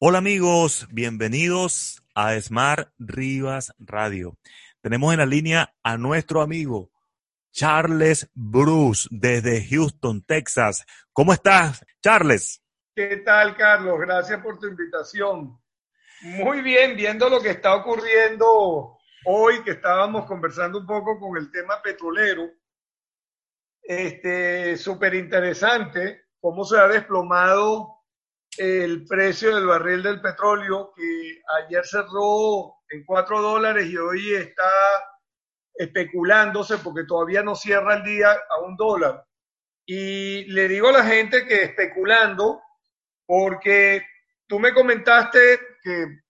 Hola amigos, bienvenidos a Smart Rivas Radio. Tenemos en la línea a nuestro amigo Charles Bruce desde Houston, Texas. ¿Cómo estás, Charles? ¿Qué tal, Carlos? Gracias por tu invitación. Muy bien, viendo lo que está ocurriendo hoy, que estábamos conversando un poco con el tema petrolero. Este, súper interesante cómo se ha desplomado el precio del barril del petróleo que ayer cerró en 4 dólares y hoy está especulándose porque todavía no cierra el día a un dólar. Y le digo a la gente que especulando, porque tú me comentaste que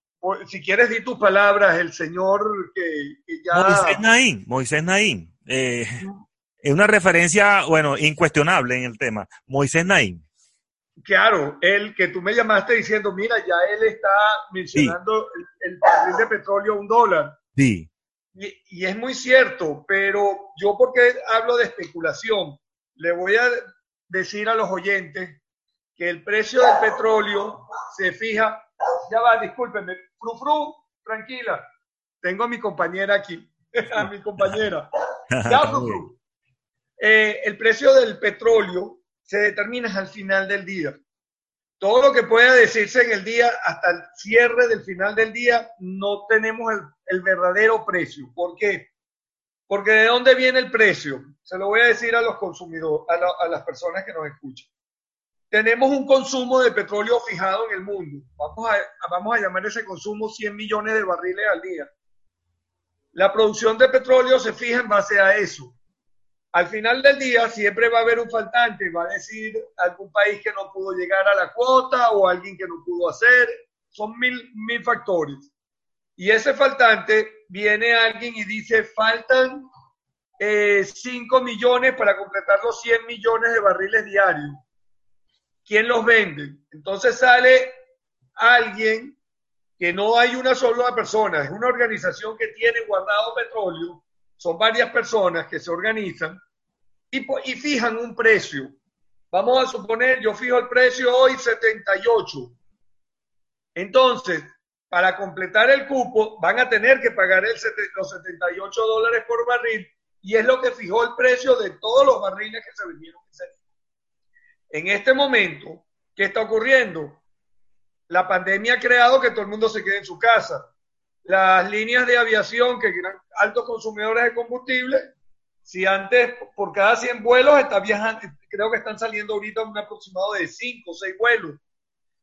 si quieres di tus palabras, el señor que, ya... Moisés Naín, Moisés Naín. Eh, es una referencia, bueno, incuestionable en el tema. Moisés Naín claro, él que tú me llamaste diciendo, mira, ya él está mencionando el, barril de petróleo a un dólar. Sí. Y, y, es muy cierto, pero yo porque hablo de especulación, le voy a decir a los oyentes que el precio del petróleo se fija, ya va, discúlpenme, fru, fru, tranquila, tengo a mi compañera aquí, a mi compañera. Ya, fru, fru. Eh, el precio del petróleo se determina al final del día. Todo lo que pueda decirse en el día, hasta el cierre del final del día, no tenemos el, verdadero precio. ¿Por qué? Porque ¿de dónde viene el precio? Se lo voy a decir a los consumidores, a, las personas que nos escuchan. Tenemos un consumo de petróleo fijado en el mundo. Vamos a, vamos a llamar ese consumo 100 millones de barriles al día. La producción de petróleo se fija en base a eso. Al final del día siempre va a haber un faltante, va a decir algún país que no pudo llegar a la cuota o alguien que no pudo hacer, son mil, mil factores. Y ese faltante viene alguien y dice, faltan eh, 5 millones para completar los 100 millones de barriles diarios. ¿Quién los vende? Entonces sale alguien que no hay una sola persona, es una organización que tiene guardado petróleo son varias personas que se organizan y, fijan un precio. Vamos a suponer, yo fijo el precio hoy 78. Entonces, para completar el cupo, van a tener que pagar los 78 dólares por barril y es lo que fijó el precio de todos los barriles que se vendieron En este momento, ¿qué está ocurriendo? La pandemia ha creado que todo el mundo se quede en su casa las líneas de aviación que eran altos consumidores de combustible, si antes por cada 100 vuelos está viajando, creo que están saliendo ahorita un aproximado de 5 o 6 vuelos.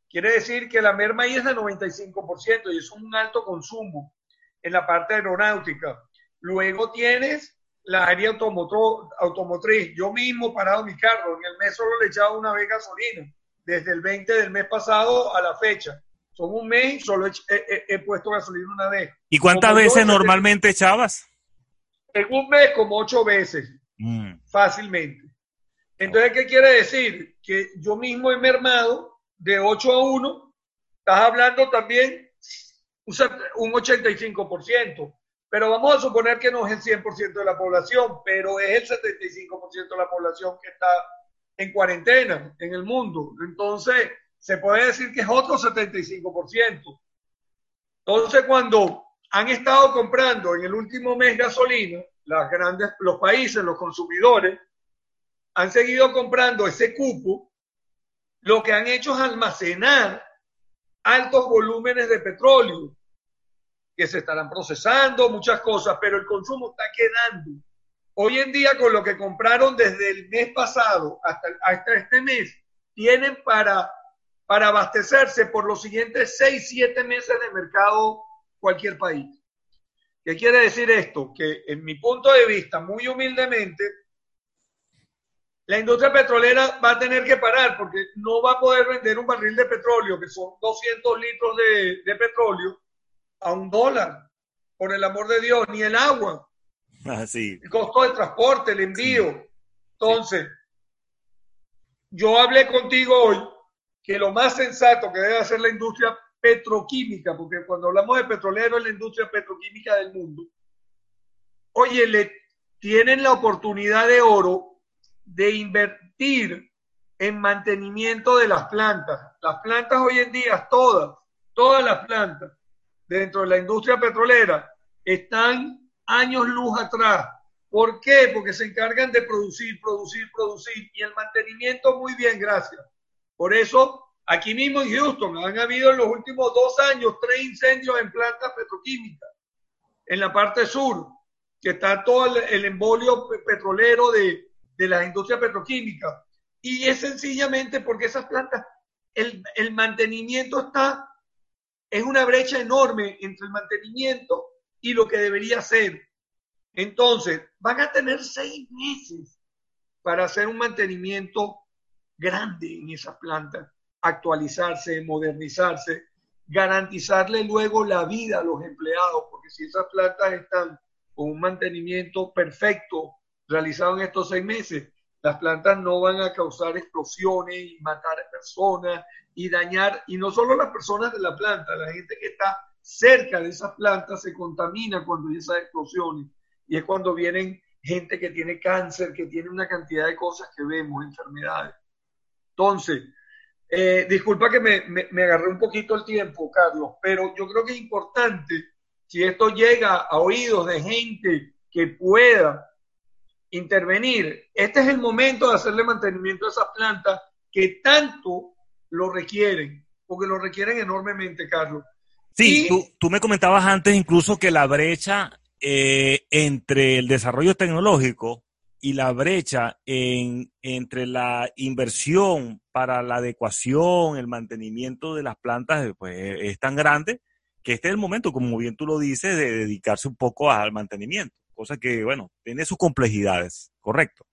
Quiere decir que la merma ahí es de 95% y es un alto consumo en la parte aeronáutica. Luego tienes la área automotriz. Yo mismo parado mi carro, en el mes solo le echaba una vez gasolina, desde el 20 del mes pasado a la fecha son un mes solo he, puesto gasolina una vez. ¿Y cuántas veces normalmente echabas? En un mes como ocho veces, mm. fácilmente. Entonces, ¿qué quiere decir? Que yo mismo he mermado de 8 a 1, estás hablando también un 85%, pero vamos a suponer que no es el 100% de la población, pero es el 75% de la población que está en cuarentena en el mundo. Entonces, se puede decir que es otro 75%. Entonces, cuando han estado comprando en el último mes gasolina, las grandes, los países, los consumidores, han seguido comprando ese cupo, lo que han hecho es almacenar altos volúmenes de petróleo que se estarán procesando, muchas cosas, pero el consumo está quedando. Hoy en día, con lo que compraron desde el mes pasado hasta, hasta este mes, tienen para para abastecerse por los siguientes 6, 7 meses de mercado cualquier país. ¿Qué quiere decir esto? Que en mi punto de vista, muy humildemente, la industria petrolera va a tener que parar porque no va a poder vender un barril de petróleo, que son 200 litros de, petróleo, a un dólar, por el amor de Dios, ni el agua. Ah, El costo de transporte, el envío. Entonces, yo hablé contigo hoy que lo más sensato que debe hacer la industria petroquímica, porque cuando hablamos de petrolero es la industria petroquímica del mundo, oye, le tienen la oportunidad de oro de invertir en mantenimiento de las plantas. Las plantas hoy en día, todas, todas las plantas dentro de la industria petrolera están años luz atrás. ¿Por qué? Porque se encargan de producir, producir, producir y el mantenimiento muy bien, gracias. Por eso, aquí mismo en Houston han habido en los últimos dos años tres incendios en plantas petroquímicas en la parte sur que está todo el, embolio petrolero de, de las industrias petroquímicas. Y es sencillamente porque esas plantas, el, el mantenimiento está, es una brecha enorme entre el mantenimiento y lo que debería ser. Entonces, van a tener seis meses para hacer un mantenimiento grande en esas plantas, actualizarse, modernizarse, garantizarle luego la vida a los empleados, porque si esas plantas están con un mantenimiento perfecto realizado en estos seis meses, las plantas no van a causar explosiones y matar personas y dañar, y no solo las personas de la planta, la gente que está cerca de esas plantas se contamina cuando hay esas explosiones. Y es cuando vienen gente que tiene cáncer, que tiene una cantidad de cosas que vemos, enfermedades. Entonces, eh, disculpa que me, me, me agarré un poquito el tiempo, Carlos, pero yo creo que es importante si esto llega a oídos de gente que pueda intervenir, este es el momento de hacerle mantenimiento a esas plantas que tanto lo requieren, porque lo requieren enormemente, Carlos. Sí, tú, me comentabas antes incluso que la brecha eh, entre el desarrollo tecnológico y la brecha en, entre la inversión para la adecuación, el mantenimiento de las plantas, pues es tan grande que este es el momento, como bien tú lo dices, de dedicarse un poco al mantenimiento, cosa que, bueno, tiene sus complejidades, ¿correcto?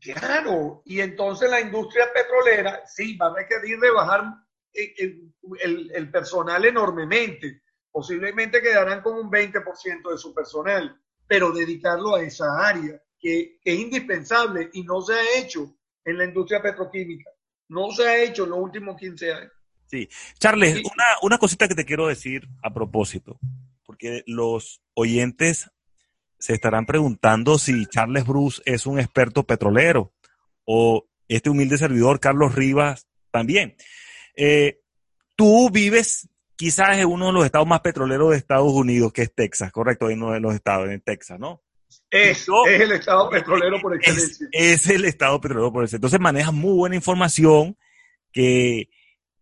Claro, y entonces la industria petrolera, sí, va a requerir rebajar el, el, el personal enormemente, posiblemente quedarán con un 20% de su personal, pero dedicarlo a esa área que, que, es indispensable y no se ha hecho en la industria petroquímica, no se ha hecho en los últimos 15 años. Sí. Charles, Una, una cosita que te quiero decir a propósito, porque los oyentes se estarán preguntando si Charles Bruce es un experto petrolero o este humilde servidor, Carlos Rivas, también. Eh, tú vives quizás en uno de los estados más petroleros de Estados Unidos, que es Texas, correcto, en uno de los estados, en Texas, ¿no? Es, es el estado petrolero por excelencia. Es, es, el estado petrolero por excelencia. Entonces manejas muy buena información que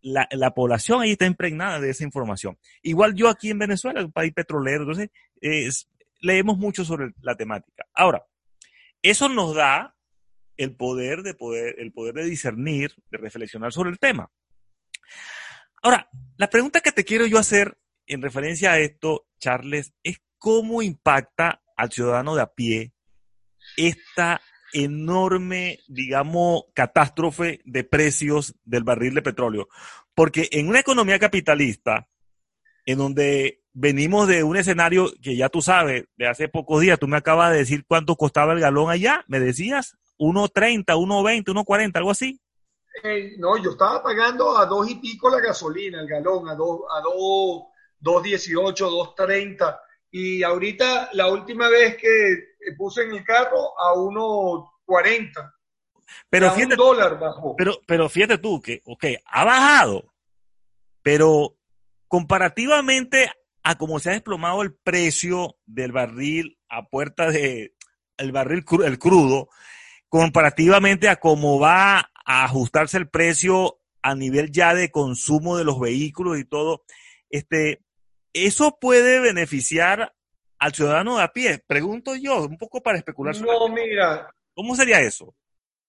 la, la, población ahí está impregnada de esa información. Igual yo aquí en Venezuela, un país petrolero, entonces leemos mucho sobre la temática. Ahora, eso nos da el poder de poder, el poder de discernir, de reflexionar sobre el tema. Ahora, la pregunta que te quiero yo hacer en referencia a esto, Charles, es cómo impacta al ciudadano de a pie esta enorme, digamos, catástrofe de precios del barril de petróleo. Porque en una economía capitalista, en donde venimos de un escenario que ya tú sabes, de hace pocos días, tú me acabas de decir cuánto costaba el galón allá, me decías, 1.30, 1.20, 1.40, algo así. No, yo estaba pagando a dos y pico la gasolina, el galón, a dos, a dos, 2.18, 2.30. Y ahorita, la última vez que puse en el carro, a 1.40. Pero fíjate, dólar Pero, pero fíjate tú que, ok, ha bajado, pero comparativamente a cómo se ha desplomado el precio del barril a puerta de el barril el crudo, comparativamente a cómo va a ajustarse el precio a nivel ya de consumo de los vehículos y todo, este, eso puede beneficiar al ciudadano de a pie. Pregunto yo, un poco para especular. no, mira. ¿Cómo sería eso?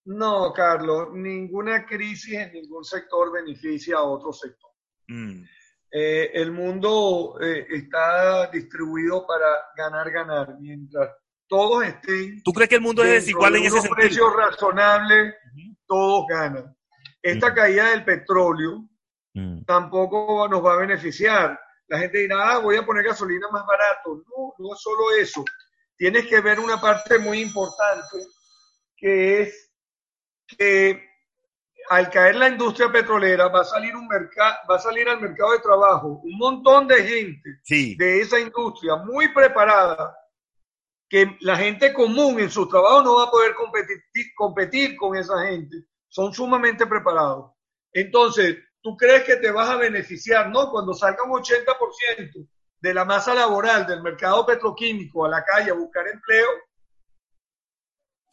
No, Carlos, ninguna crisis en ningún sector beneficia a otro sector. Mm. Eh, el mundo eh, está distribuido para ganar, ganar. Mientras todos estén. ¿Tú crees que el mundo es desigual en ese sentido? precios razonables, todos ganan. Esta mm. caída del petróleo mm. tampoco nos va a beneficiar. La gente dirá, ah, voy a poner gasolina más barato. No, no es solo eso. Tienes que ver una parte muy importante que es que al caer la industria petrolera va a salir un mercado, va a salir al mercado de trabajo un montón de gente de esa industria muy preparada que la gente común en su trabajo no va a poder competir, competir con esa gente. Son sumamente preparados. Entonces, ¿tú crees que te vas a beneficiar? No, cuando salga un 80% de la masa laboral del mercado petroquímico a la calle a buscar empleo,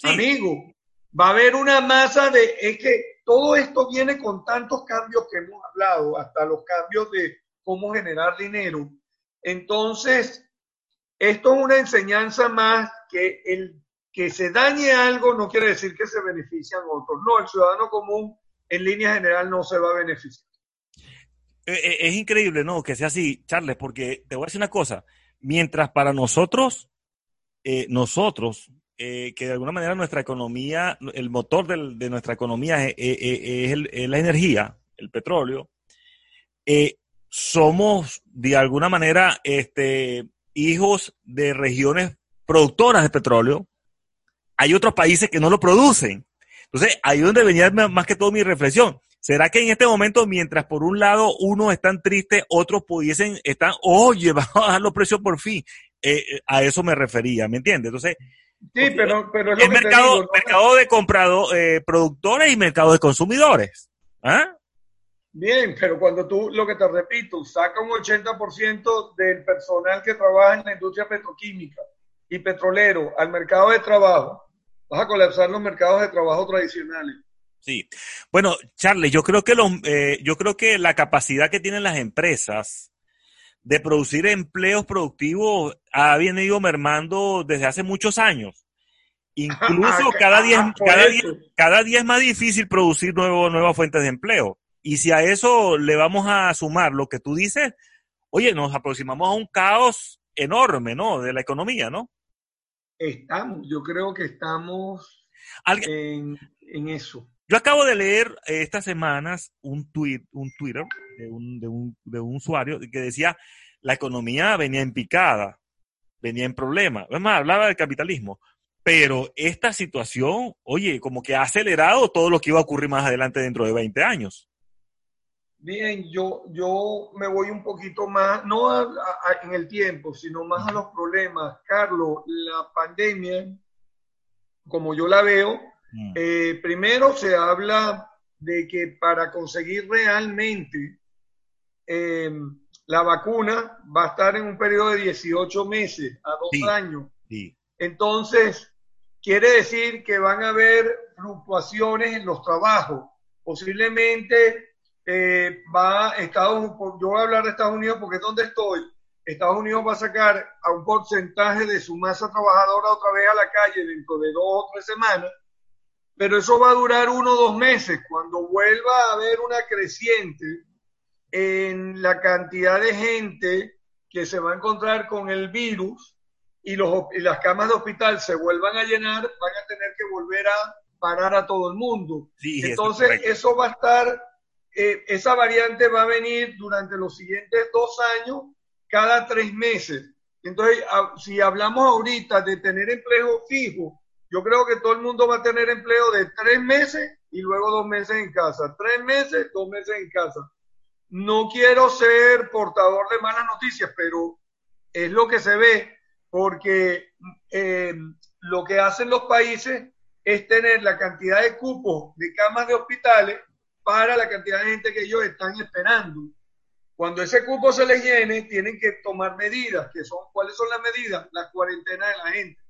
amigo, va a haber una masa de, es que todo esto viene con tantos cambios que hemos hablado, hasta los cambios de cómo generar dinero. Entonces, esto es una enseñanza más que el que se dañe algo no quiere decir que se benefician otros. No, el ciudadano común en línea general no se va a beneficiar. Eh, eh, es increíble, ¿no? Que sea así, Charles, porque te voy a decir una cosa. Mientras para nosotros, eh, nosotros, que de alguna manera nuestra economía, el motor de nuestra economía es, la energía, el petróleo, somos de alguna manera este, hijos de regiones productoras de petróleo. Hay otros países que no lo producen. Entonces, ahí es donde venía más que todo mi reflexión. ¿Será que en este momento, mientras por un lado unos están tristes, otros pudiesen estar, oye, vamos a bajar los precios por fin? Eh, eh, a eso me refería, ¿me entiendes? Entonces, sí, pero, pero es, mercado, mercado de comprado, eh, productores y mercado de consumidores. ¿Ah? Bien, pero cuando tú, lo que te repito, saca un 80% del personal que trabaja en la industria petroquímica y petrolero al mercado de trabajo, vas a colapsar los mercados de trabajo tradicionales. Sí. Bueno, Charles, yo creo que los, eh, yo creo que la capacidad que tienen las empresas de producir empleos productivos ha venido mermando desde hace muchos años. Incluso cada día, cada día, cada día es más difícil producir nuevo, nuevas fuentes de empleo. Y si a eso le vamos a sumar lo que tú dices, oye, nos aproximamos a un caos enorme, ¿no? De la economía, ¿no? Estamos, yo creo que estamos en, en eso. Yo acabo de leer estas semanas un tweet, un Twitter de un, de un, de un usuario que decía la economía venía en picada, venía en problema. Es más, hablaba del capitalismo. Pero esta situación, oye, como que ha acelerado todo lo que iba a ocurrir más adelante dentro de 20 años. Bien, yo, yo me voy un poquito más, no en el tiempo, sino más a los problemas. Carlos, la pandemia, como yo la veo, Mm. Eh, primero se habla de que para conseguir realmente em, la vacuna va a estar en un periodo de 18 meses a dos años. Entonces, quiere decir que van a haber fluctuaciones en los trabajos. Posiblemente eh, va Estados yo voy a hablar de Estados Unidos porque es donde estoy. Estados Unidos va a sacar a un porcentaje de su masa trabajadora otra vez a la calle dentro de dos o tres semanas pero eso va a durar uno o dos meses. Cuando vuelva a haber una creciente en la cantidad de gente que se va a encontrar con el virus y, los, las camas de hospital se vuelvan a llenar, van a tener que volver a parar a todo el mundo. Entonces, eso va a estar, eh, esa variante va a venir durante los siguientes dos años, cada tres meses. Entonces, si hablamos ahorita de tener empleo fijo, yo creo que todo el mundo va a tener empleo de tres meses y luego dos meses en casa. Tres meses, dos meses en casa. No quiero ser portador de malas noticias, pero es lo que se ve, porque eh, lo que hacen los países es tener la cantidad de cupos de camas de hospitales para la cantidad de gente que ellos están esperando. Cuando ese cupo se les llene, tienen que tomar medidas, que son, ¿cuáles son las medidas? La cuarentena de la gente.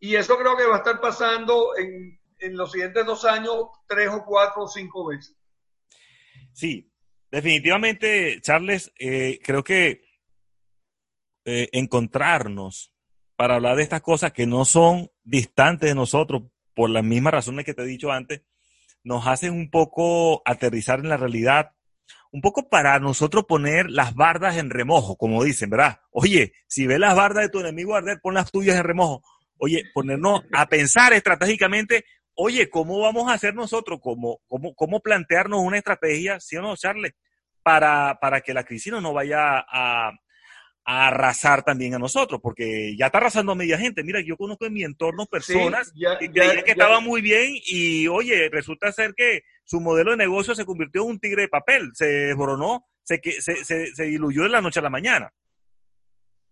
Y eso creo que va a estar pasando en, los siguientes dos años tres o cuatro o cinco veces. Sí, definitivamente, Charles, eh, creo que eh, encontrarnos para hablar de estas cosas que no son distantes de nosotros, por las mismas razones que te he dicho antes, nos hacen un poco aterrizar en la realidad, un poco para nosotros poner las bardas en remojo, como dicen, ¿verdad? Oye, si ves las bardas de tu enemigo arder, pon las tuyas en remojo. Oye, ponernos a pensar estratégicamente, oye, ¿cómo vamos a hacer nosotros? ¿Cómo, cómo, cómo plantearnos una estrategia, sí o no, Charles, para, para que la crisis no nos vaya a, a arrasar también a nosotros, porque ya está arrasando a media gente. Mira, yo conozco en mi entorno personas que que estaban muy bien y, oye, resulta ser que su modelo de negocio se convirtió en un tigre de papel, se desboronó, se, se, se, se diluyó de la noche a la mañana.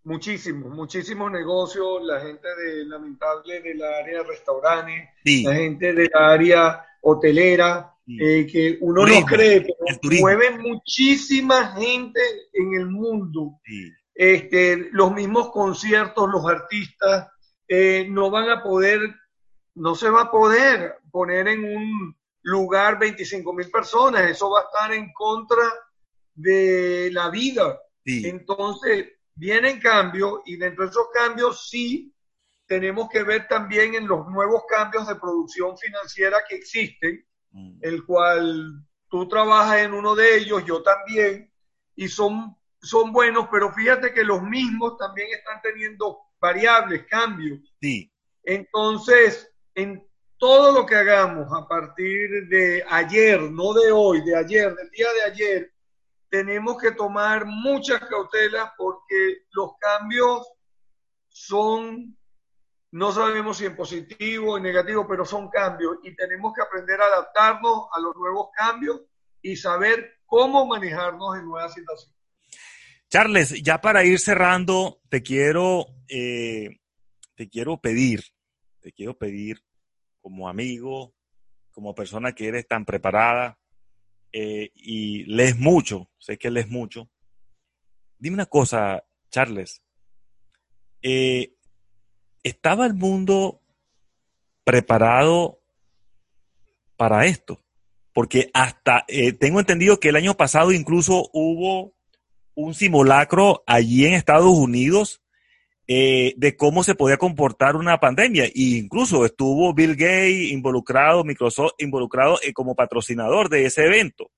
Muchísimos, muchísimos negocios, la gente de, lamentable del área de restaurantes, la gente del área hotelera, eh, que uno no cree, pero mueven muchísima gente en el mundo. Este, los mismos conciertos, los artistas, eh, no van a poder, no se va a poder poner en un lugar 25 mil personas, eso va a estar en contra de la vida. Entonces, vienen cambios y dentro de esos cambios sí tenemos que ver también en los nuevos cambios de producción financiera que existen, mm. el cual tú trabajas en uno de ellos, yo también, y son, son buenos, pero fíjate que los mismos también están teniendo variables, cambios. Sí. Entonces, en todo lo que hagamos a partir de ayer, no de hoy, de ayer, del día de ayer, tenemos que tomar muchas cautelas porque los cambios son, no sabemos si en positivo o en negativo, pero son cambios y tenemos que aprender a adaptarnos a los nuevos cambios y saber cómo manejarnos en nuevas situaciones. Charles, ya para ir cerrando, te quiero, eh, te quiero pedir, te quiero pedir como amigo, como persona que eres tan preparada eh, y lees mucho, sé que lees mucho. Dime una cosa, Charles. Eh, ¿Estaba el mundo preparado para esto? Porque hasta tengo entendido que el año pasado incluso hubo un simulacro allí en Estados Unidos eh, de cómo se podía comportar una pandemia. E incluso estuvo Bill Gates involucrado, Microsoft involucrado eh, como patrocinador de ese evento.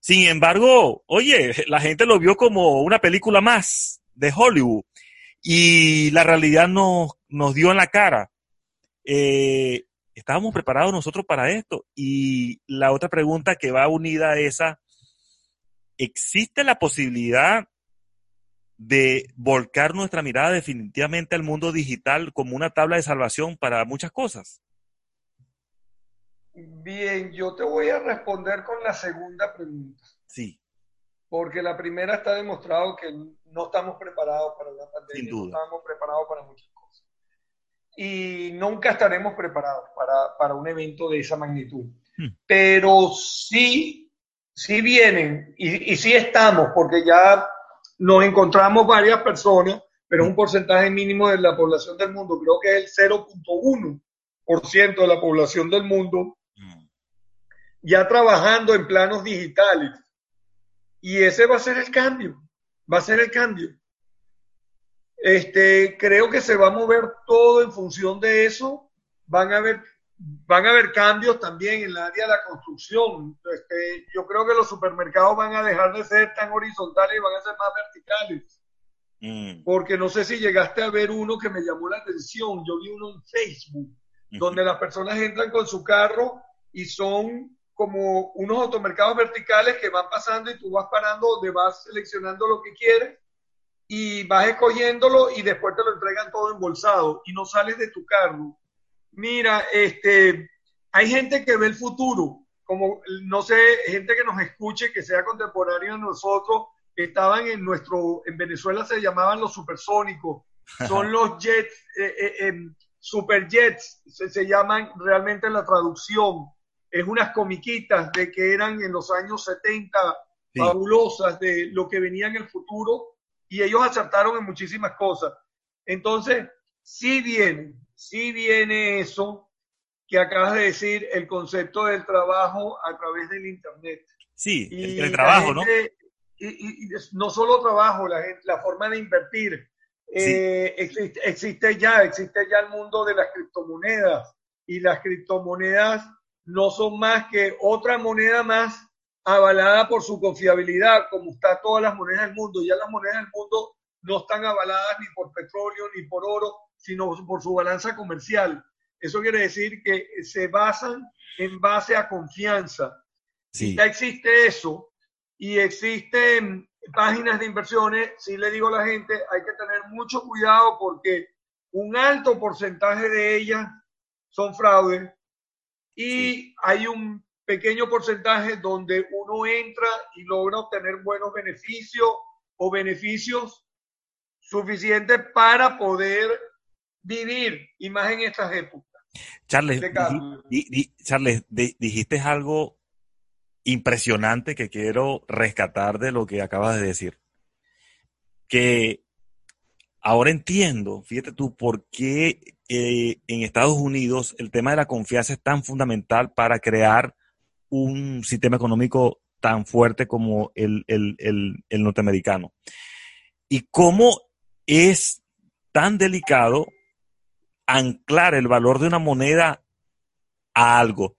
Sin embargo, oye, la gente lo vio como una película más de Hollywood y la realidad nos, nos dio en la cara. Eh, ¿Estábamos preparados nosotros para esto? Y la otra pregunta que va unida a esa, ¿existe la posibilidad de volcar nuestra mirada definitivamente al mundo digital como una tabla de salvación para muchas cosas? Bien, yo te voy a responder con la segunda pregunta. Sí. Porque la primera está demostrado que no estamos preparados para la pandemia. Sin duda. No estamos preparados para muchas cosas. Y nunca estaremos preparados para, para un evento de esa magnitud. Hmm. Pero sí, sí vienen y, y sí estamos, porque ya nos encontramos varias personas, pero es un porcentaje mínimo de la población del mundo, creo que es el 0.1% de la población del mundo, mm. ya trabajando en planos digitales. Y ese va a ser el cambio, va a ser el cambio. Este, creo que se va a mover todo en función de eso. Van a haber van a haber cambios también en el área de la construcción. Este, yo creo que los supermercados van a dejar de ser tan horizontales y van a ser más verticales. Mm. Porque no sé si llegaste a ver uno que me llamó la atención. Yo vi uno en Facebook, donde las personas entran con su carro y son como unos automercados verticales que van pasando y tú vas parando donde vas seleccionando lo que quieres y vas escogiéndolo y después te lo entregan todo embolsado y no sales de tu carro Mira, este, hay gente que ve el futuro, como no sé, gente que nos escuche, que sea contemporáneo a nosotros, que estaban en nuestro, en Venezuela se llamaban los supersónicos, son los jets, eh, eh, em, superjets, se, se llaman realmente la traducción. Es unas comiquitas de que eran en los años 70 fabulosas de lo que venía en el futuro y ellos acertaron en muchísimas cosas. Entonces, sí vienen, sí viene eso que acabas de decir, el concepto del trabajo a través del Internet. Sí, el, trabajo, ¿no? Y, no solo trabajo, la, la forma de invertir. Eh, existe, ya, existe ya el mundo de las criptomonedas y las criptomonedas no son más que otra moneda más avalada por su confiabilidad, como está todas las monedas del mundo. Ya las monedas del mundo no están avaladas ni por petróleo ni por oro, sino por su balanza comercial. Eso quiere decir que se basan en base a confianza. Sí. Ya existe eso y existen páginas de inversiones. Sí le digo a la gente, hay que tener mucho cuidado porque un alto porcentaje de ellas son fraudes y hay un pequeño porcentaje donde uno entra y logra obtener buenos beneficios o beneficios suficientes para poder vivir, y más en estas épocas. Charles, di- di- Charles, di- dijiste algo impresionante que quiero rescatar de lo que acabas de decir. Que ahora entiendo, fíjate tú, por qué eh, en Estados Unidos el tema de la confianza es tan fundamental para crear un sistema económico tan fuerte como el, el- el- el norteamericano. Y cómo es tan delicado anclar el valor de una moneda a algo.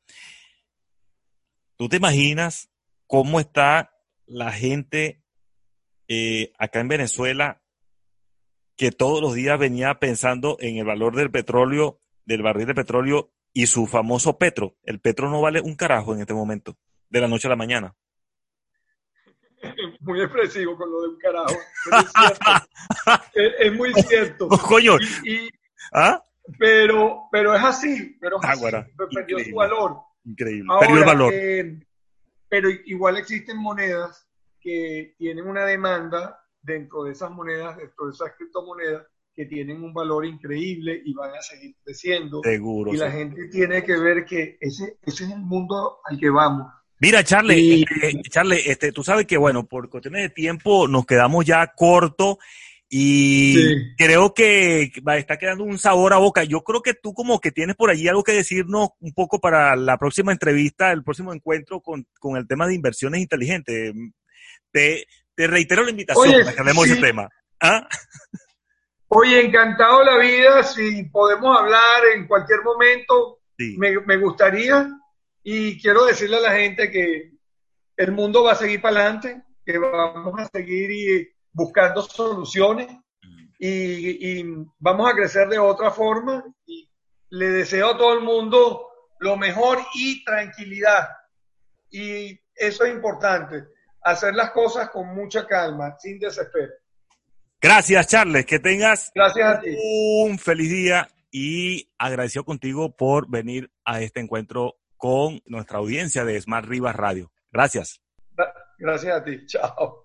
¿Tú te imaginas cómo está la gente eh, acá en Venezuela que todos los días venía pensando en el valor del petróleo, del barril de petróleo y su famoso petro? El petro no vale un carajo en este momento, de la noche a la mañana. Muy expresivo con lo de un carajo. pero es, cierto. Es- es muy cierto. Coño, Y- y- ¿ah? Pero, pero es así, pero es así. Águara, perdió su valor. Increíble. Ahora, Perdió el valor. eh, pero igual existen monedas que tienen una demanda dentro de esas monedas, dentro de esas criptomonedas, que tienen un valor increíble y van a seguir creciendo. Seguro. Y la gente tiene que ver que ese, ese es el mundo al que vamos. Mira, Charles, Y- este, Charles, este, tú sabes que, bueno, por cuestiones de tiempo nos quedamos ya corto y Sí. creo que va- está quedando un sabor a boca. Yo creo que tú como que tienes por allí algo que decirnos un poco para la próxima entrevista, el próximo encuentro con, con el tema de inversiones inteligentes. Te, te reitero la invitación Oye, para que hablemos de ese tema. ¿Ah? Oye, encantado la vida, si podemos hablar en cualquier momento, Sí. me, me gustaría y quiero decirle a la gente que el mundo va a seguir para adelante, que vamos a seguir y- buscando soluciones y, y vamos a crecer de otra forma y le deseo a todo el mundo lo mejor y tranquilidad. Y eso es importante, hacer las cosas con mucha calma, sin desespero. Gracias, Charles. Que tengas Gracias a ti. un feliz día y agradecido contigo por venir a este encuentro con nuestra audiencia de Smart Rivas Radio. Gracias. Gracias a ti. Chao.